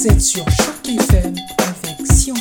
Vous êtes sur Choc FM avec Sion.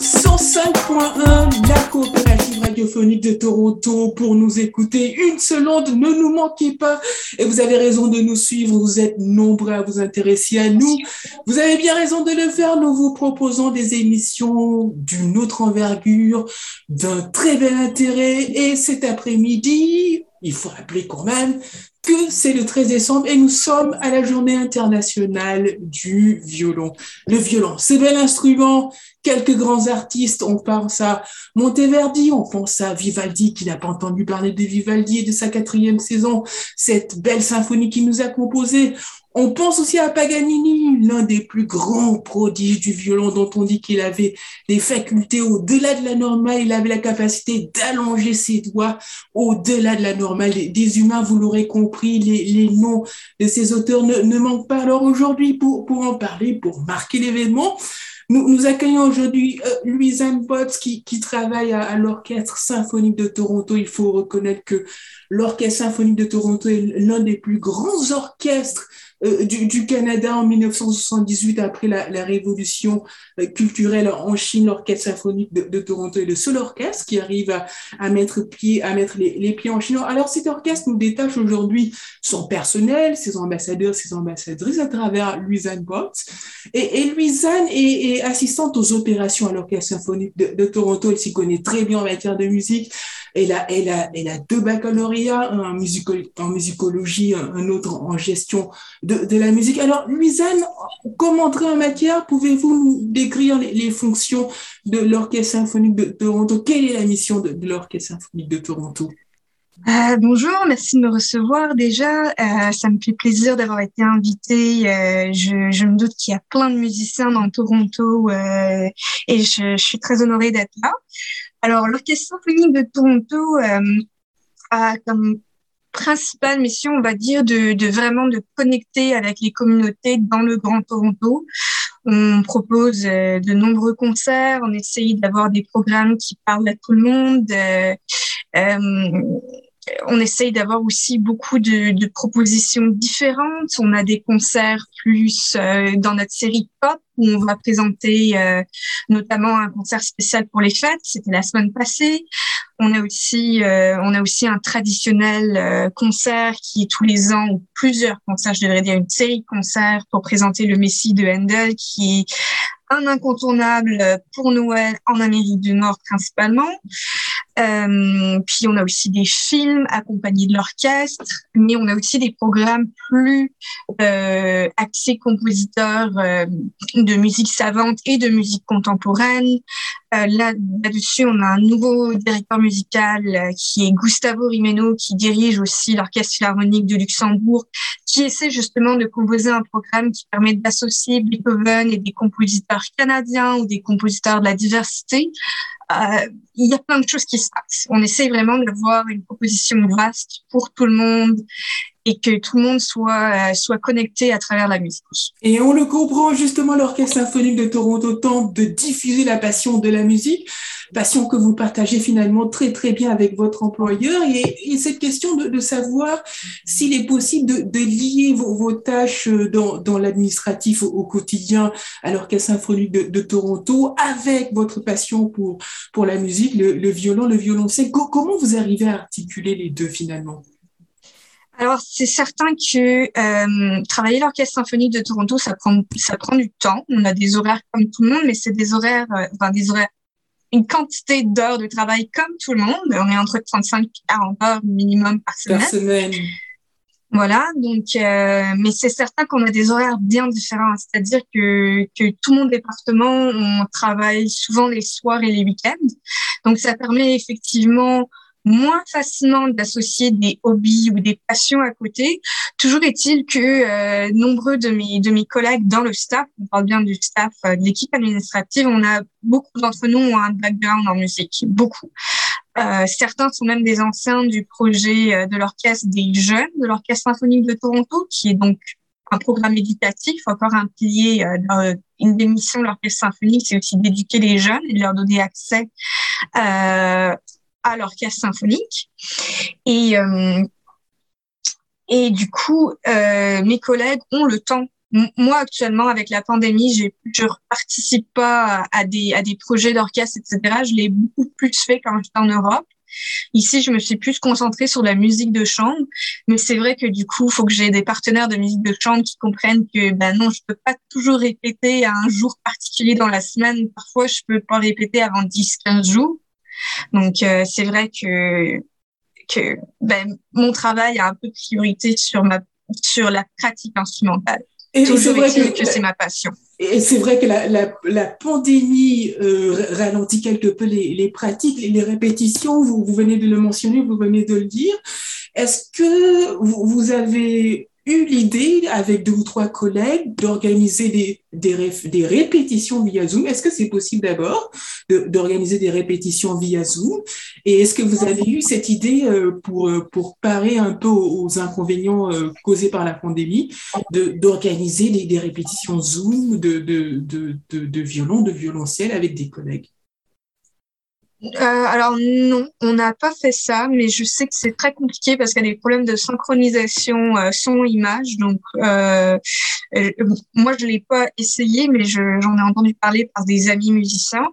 105.1, la coopérative radiophonique de Toronto pour nous écouter. Une seconde, ne nous manquez pas. Et vous avez raison de nous suivre. Vous êtes nombreux à vous intéresser à nous. Vous avez bien raison de le faire. Nous vous proposons des émissions d'une autre envergure, d'un très bel intérêt. Et cet après-midi, il faut rappeler quand même que c'est le 13 décembre et nous sommes à la journée internationale du violon. Le violon, c'est bel instrument. Quelques grands artistes, on pense à Monteverdi, on pense à Vivaldi, qui n'a pas entendu parler de Vivaldi et de sa quatrième saison, cette belle symphonie qu'il nous a composée. On pense aussi à Paganini, l'un des plus grands prodiges du violon dont on dit qu'il avait des facultés au-delà de la normale, il avait la capacité d'allonger ses doigts au-delà de la normale des humains, vous l'aurez compris, les, noms de ces auteurs ne, manquent pas. Alors aujourd'hui, pour, en parler, pour marquer l'événement, nous, accueillons aujourd'hui euh, Louisanne Potts qui, travaille à, l'Orchestre symphonique de Toronto. Il faut reconnaître que l'Orchestre symphonique de Toronto est l'un des plus grands orchestres du, du, Canada en 1978, après la, révolution euh, culturelle en Chine, l'Orchestre symphonique de, Toronto est le seul orchestre qui arrive à, mettre, pied, les, pieds en Chine. Alors cet orchestre nous détache aujourd'hui son personnel, ses ambassadeurs, ses ambassadrices à travers Louisanne Potts. Et, et Louisanne est, est, assistante aux opérations à l'Orchestre symphonique de Toronto. Elle s'y connaît très bien en matière de musique. Elle a, elle a, elle a deux baccalauréats, un en, en musicologie, un autre en gestion de, la musique. Alors, Louisanne, comme en matière, pouvez-vous nous décrire les, fonctions de l'Orchestre symphonique de Toronto? Quelle est la mission de, l'Orchestre symphonique de Toronto? Euh, bonjour, merci de me recevoir déjà. Euh, ça me fait plaisir d'avoir été invitée. Euh, je, me doute qu'il y a plein de musiciens dans Toronto et je, suis très honorée d'être là. Alors, l'Orchestre symphonique de Toronto euh, a comme principale mission, on va dire, de, vraiment de connecter avec les communautés dans le Grand Toronto. On propose euh, de nombreux concerts, on essaye d'avoir des programmes qui parlent à tout le monde. Euh, on essaye d'avoir aussi beaucoup de, de, propositions différentes. On a des concerts plus euh, dans notre série pop où on va présenter euh, notamment un concert spécial pour les fêtes. C'était la semaine passée. On a aussi, euh, on a aussi un traditionnel euh, concert qui est tous les ans ou plusieurs concerts, je devrais dire une série de concerts pour présenter le Messie de Handel qui est un incontournable pour Noël en Amérique du Nord principalement. Euh, puis on a aussi des films accompagnés de l'orchestre, mais on a aussi des programmes plus euh, axés compositeurs euh, de musique savante et de musique contemporaine. Là, là-dessus, on a un nouveau directeur musical qui est Gustavo Rimeno, qui dirige aussi l'Orchestre Philharmonique de Luxembourg, qui essaie justement de composer un programme qui permet d'associer Beethoven et des compositeurs canadiens ou des compositeurs de la diversité euh, il y a plein de choses qui se passent. On essaie vraiment d'avoir une proposition vaste pour tout le monde et que tout le monde soit, euh, soit connecté à travers la musique. Et on le comprend justement, l'Orchestre symphonique de Toronto tente de diffuser la passion de la musique, passion que vous partagez finalement très très bien avec votre employeur. Et, et cette question de, de savoir s'il est possible de, lier vos, tâches dans, l'administratif au, au, quotidien à l'Orchestre symphonique de, de, Toronto avec votre passion pour, pour la musique, le, le violon, le violoncelle. Comment vous arrivez à articuler les deux finalement? Alors, c'est certain que euh, travailler l'Orchestre symphonique de Toronto, ça prend, ça prend du temps. On a des horaires comme tout le monde, mais c'est des horaires, euh, enfin, des horaires, une quantité d'heures de travail comme tout le monde. On est entre 35 et 40 heures minimum par semaine. Par semaine. Voilà, donc, euh, mais c'est certain qu'on a des horaires bien différents. C'est-à-dire que, que tout mon département, on travaille souvent les soirs et les week-ends. Donc, ça permet effectivement moins facilement d'associer des hobbies ou des passions à côté. Toujours est-il que euh, nombreux de mes de mes collègues dans le staff, on parle bien du staff euh, de l'équipe administrative, on a beaucoup d'entre nous ont un background en musique, beaucoup. Euh, certains sont même des anciens du projet euh, de l'orchestre des jeunes de l'orchestre symphonique de Toronto, qui est donc un programme éducatif, encore un pilier euh, dans une des missions de l'orchestre symphonique, c'est aussi d'éduquer les jeunes et de leur donner accès euh, à l'orchestre symphonique. Et, euh, Et du coup, euh, mes collègues ont le temps. Moi, actuellement, avec la pandémie, je ne participe pas à des, à des projets d'orchestre, etc. Je l'ai beaucoup plus fait quand j'étais en Europe. Ici, je me suis plus concentrée sur la musique de chambre, mais c'est vrai que du coup, il faut que j'ai des partenaires de musique de chambre qui comprennent que ben non, je peux pas toujours répéter à un jour particulier dans la semaine. Parfois, je peux pas répéter avant 10, 15 jours. Donc, euh, c'est vrai que que ben, mon travail a un peu de priorité sur ma sur la pratique instrumentale. Et c'est vrai que, c'est ma passion. Et c'est vrai que la, la, la pandémie euh, ralentit quelque peu les, les pratiques, les, répétitions. Vous, vous venez de le mentionner, vous venez de le dire. Est-ce que vous, vous avez eu l'idée, avec deux ou trois collègues, d'organiser des, des, des, répétitions via Zoom. Est-ce que c'est possible d'abord d'organiser des répétitions via Zoom? Et est-ce que vous avez eu cette idée euh, pour, euh, pour parer un peu aux, inconvénients euh, causés par la pandémie, d'organiser des, des, répétitions Zoom de, de, de, de violon, de violoncelle avec des collègues? Euh, alors non, on n'a pas fait ça, mais je sais que c'est très compliqué parce qu'il y a des problèmes de synchronisation euh, son-image. Donc euh, euh, moi je l'ai pas essayé, mais j'en ai entendu parler par des amis musiciens.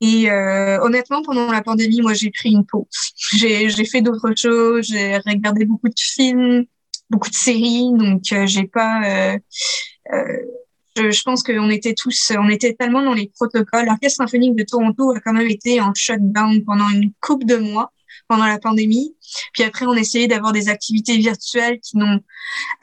Et euh, honnêtement, pendant la pandémie, moi j'ai pris une pause. J'ai fait d'autres choses, j'ai regardé beaucoup de films, beaucoup de séries, donc j'ai pas je, je pense qu'on était tous, on était tellement dans les protocoles. L'Orchestre symphonique de Toronto a quand même été en shutdown pendant une coupe de mois pendant la pandémie. Puis après, on essayait d'avoir des activités virtuelles qui n'ont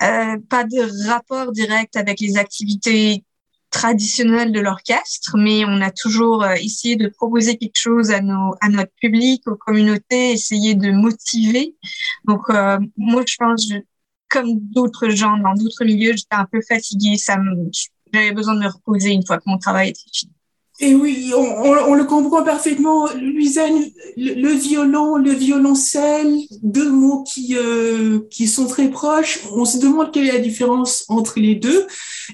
euh, pas de rapport direct avec les activités traditionnelles de l'orchestre, mais on a toujours euh, essayé de proposer quelque chose à, nos, à notre public, aux communautés, essayer de motiver. Donc, euh, moi, je pense, comme d'autres gens dans d'autres milieux, j'étais un peu fatiguée. J'avais besoin de me reposer une fois que mon travail était fini. Et oui, on, le comprend parfaitement. Luisane, le, violon, le violoncelle, deux mots qui, euh, qui sont très proches. On se demande quelle est la différence entre les deux.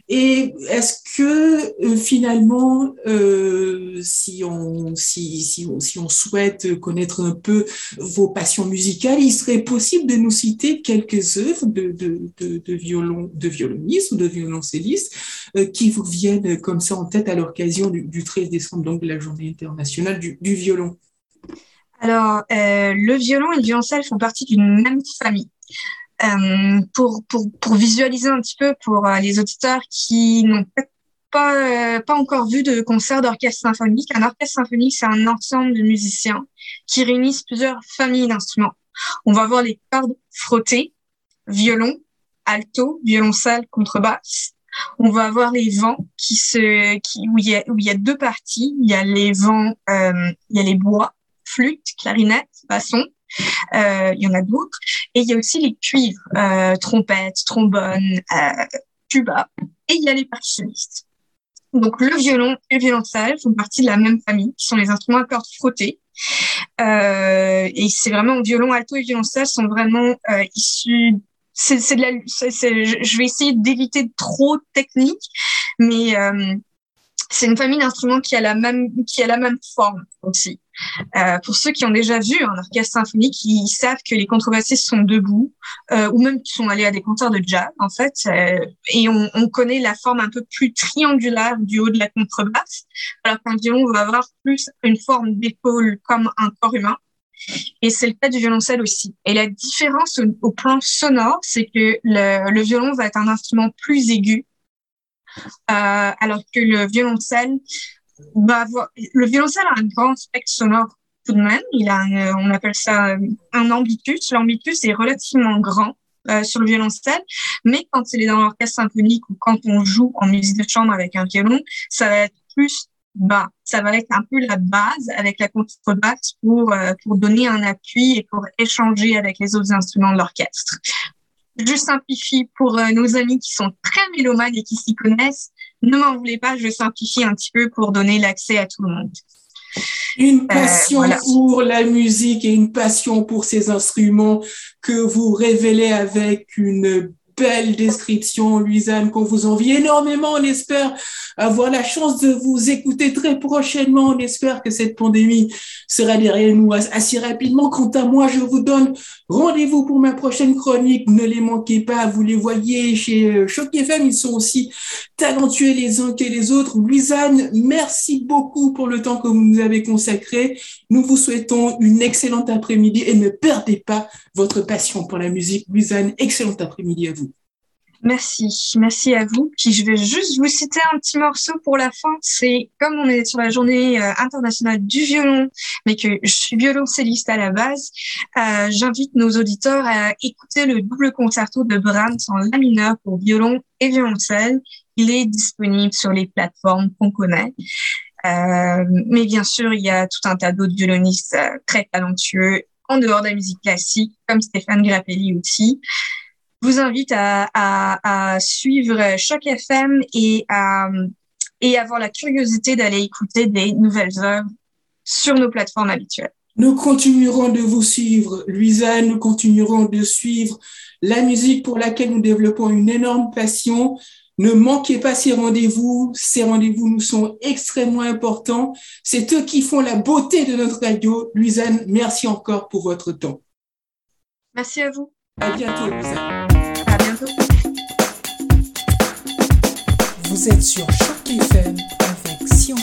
Et est-ce que euh, finalement, euh, si, on, si, si, on, si on souhaite connaître un peu vos passions musicales, il serait possible de nous citer quelques œuvres de, de, de, de, violon, de violonistes ou de violoncellistes qui vous viennent comme ça en tête à l'occasion du, du 13 décembre, donc la journée internationale du, violon Alors, euh, le violon et le violoncelle font partie d'une même famille. Euh, pour, pour, pour, visualiser un petit peu pour euh, les auditeurs qui n'ont pas, pas encore vu de concert d'orchestre symphonique, un orchestre symphonique, c'est un ensemble de musiciens qui réunissent plusieurs familles d'instruments. On va voir les cordes frottées, violon, alto, violoncelle, contrebasse, on va avoir les vents qui se, qui, où il y a, où il y a deux parties. Il y a les vents, euh, il y a les bois, flûte, clarinette, basson. Euh, il y en a d'autres. Et il y a aussi les cuivres, euh, trompettes, trombones, tuba. Et il y a les percussionnistes. Donc le violon et le violoncelle font partie de la même famille, qui sont les instruments à cordes frottées. Et c'est vraiment violon, alto et violoncelle sont vraiment issus c'est de la, je vais essayer d'éviter trop de technique, mais euh, c'est une famille d'instruments qui a la même qui a la même forme aussi. Euh, pour ceux qui ont déjà vu un orchestre symphonique, ils savent que les contrebassistes sont debout euh, ou même qui sont allés à des concerts de jazz en fait, euh, et on, on, connaît la forme un peu plus triangulaire du haut de la contrebasse, alors qu'un violon va avoir plus une forme d'épaule comme un corps humain. Et c'est le cas du violoncelle aussi. Et la différence au, plan sonore, c'est que le, violon va être un instrument plus aigu, euh, alors que le violoncelle. Le violoncelle a un grand spectre sonore tout de même. Il a, on appelle ça un ambitus. L'ambitus est relativement grand. Euh, sur le violoncelle, mais quand il est dans l'orchestre symphonique ou quand on joue en musique de chambre avec un violon, ça va être plus bas. Ça va être un peu la base avec la contrebasse pour, euh, pour donner un appui et pour échanger avec les autres instruments de l'orchestre. Je simplifie pour euh, nos amis qui sont très mélomanes et qui s'y connaissent. Ne m'en voulez pas, je simplifie un petit peu pour donner l'accès à tout le monde. Une euh, passion pour la musique et une passion pour ces instruments que vous révélez avec une belle description, Luisanne, qu'on vous envie énormément. On espère avoir la chance de vous écouter très prochainement. On espère que cette pandémie sera derrière nous assez rapidement. Quant à moi, je vous donne rendez-vous pour ma prochaine chronique. Ne les manquez pas. Vous les voyez chez euh, Choc FM. Ils sont aussi talentueux les uns que les autres. Luisanne, merci beaucoup pour le temps que vous nous avez consacré. Nous vous souhaitons une excellente après-midi et ne perdez pas votre passion pour la musique. Luisanne, excellent après-midi à vous. Merci, merci à vous. Puis je vais juste vous citer un petit morceau pour la fin. C'est comme on est sur la journée euh, internationale du violon, mais que je suis violoncelliste à la base, euh, j'invite nos auditeurs à écouter le double concerto de Brahms en la mineur pour violon et violoncelle. Il est disponible sur les plateformes qu'on connaît. Euh, mais bien sûr, il y a tout un tas d'autres violonistes euh, très talentueux en dehors de la musique classique, comme Stéphane Grappelli aussi vous invite à, suivre Choc FM et à avoir la curiosité d'aller écouter des nouvelles œuvres sur nos plateformes habituelles. Nous continuerons de vous suivre, Luisa, nous continuerons de suivre la musique pour laquelle nous développons une énorme passion. Ne manquez pas ces rendez-vous. Ces rendez-vous nous sont extrêmement importants. C'est eux qui font la beauté de notre radio. Luisanne, merci encore pour votre temps. Merci à vous. À bientôt, Luisanne. À bientôt. Vous êtes sur Choc FM avec Sion